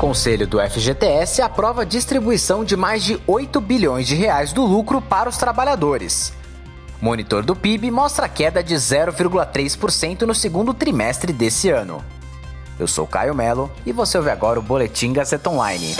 Conselho do FGTS aprova a distribuição de mais de 8 bilhões de reais do lucro para os trabalhadores. Monitor do PIB mostra queda de 0,3% no segundo trimestre desse ano. Eu sou Caio Melo e você ouve agora o Boletim Gazeta Online.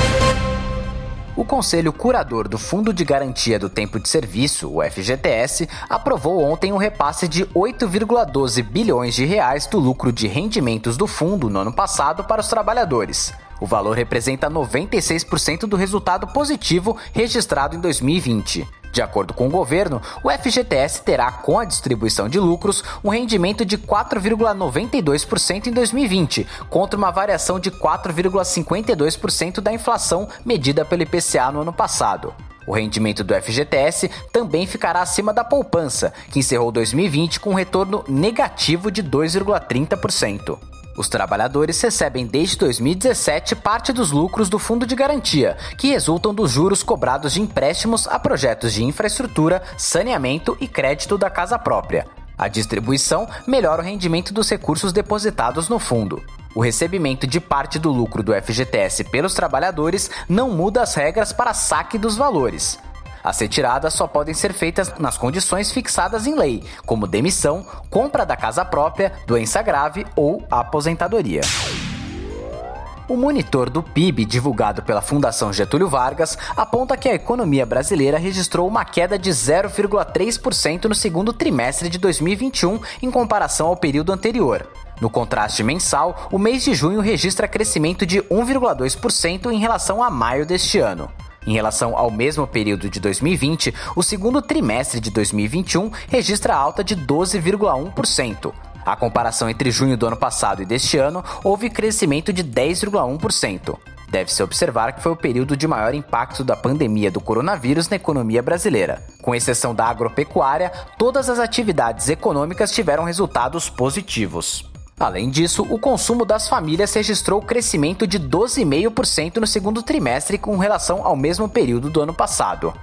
O Conselho Curador do Fundo de Garantia do Tempo de Serviço, o FGTS, aprovou ontem um repasse de 8,12 bilhões de reais do lucro de rendimentos do fundo no ano passado para os trabalhadores. O valor representa 96% do resultado positivo registrado em 2020. De acordo com o governo, o FGTS terá, com a distribuição de lucros, um rendimento de 4,92% em 2020, contra uma variação de 4,52% da inflação medida pelo IPCA no ano passado. O rendimento do FGTS também ficará acima da poupança, que encerrou 2020 com um retorno negativo de 2,30%. Os trabalhadores recebem desde 2017 parte dos lucros do Fundo de Garantia, que resultam dos juros cobrados de empréstimos a projetos de infraestrutura, saneamento e crédito da casa própria. A distribuição melhora o rendimento dos recursos depositados no fundo. O recebimento de parte do lucro do FGTS pelos trabalhadores não muda as regras para saque dos valores. As retiradas só podem ser feitas nas condições fixadas em lei, como demissão, compra da casa própria, doença grave ou aposentadoria. O monitor do PIB, divulgado pela Fundação Getúlio Vargas, aponta que a economia brasileira registrou uma queda de 0,3% no segundo trimestre de 2021 em comparação ao período anterior. No contraste mensal, o mês de junho registra crescimento de 1,2% em relação a maio deste ano. Em relação ao mesmo período de 2020, o segundo trimestre de 2021 registra alta de 12,1%. A comparação entre junho do ano passado e deste ano houve crescimento de 10,1%. Deve-se observar que foi o período de maior impacto da pandemia do coronavírus na economia brasileira. Com exceção da agropecuária, todas as atividades econômicas tiveram resultados positivos. Além disso, o consumo das famílias registrou crescimento de 12,5% no segundo trimestre com relação ao mesmo período do ano passado.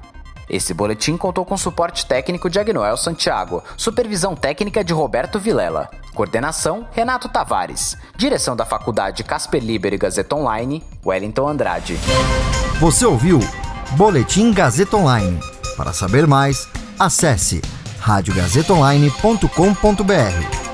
Esse boletim contou com suporte técnico de Agnoel Santiago, supervisão técnica de Roberto Vilela, coordenação Renato Tavares, direção da Faculdade Casper Liber e Gazeta Online, Wellington Andrade. Você ouviu Boletim Gazeta Online. Para saber mais, acesse radiogazetaonline.com.br.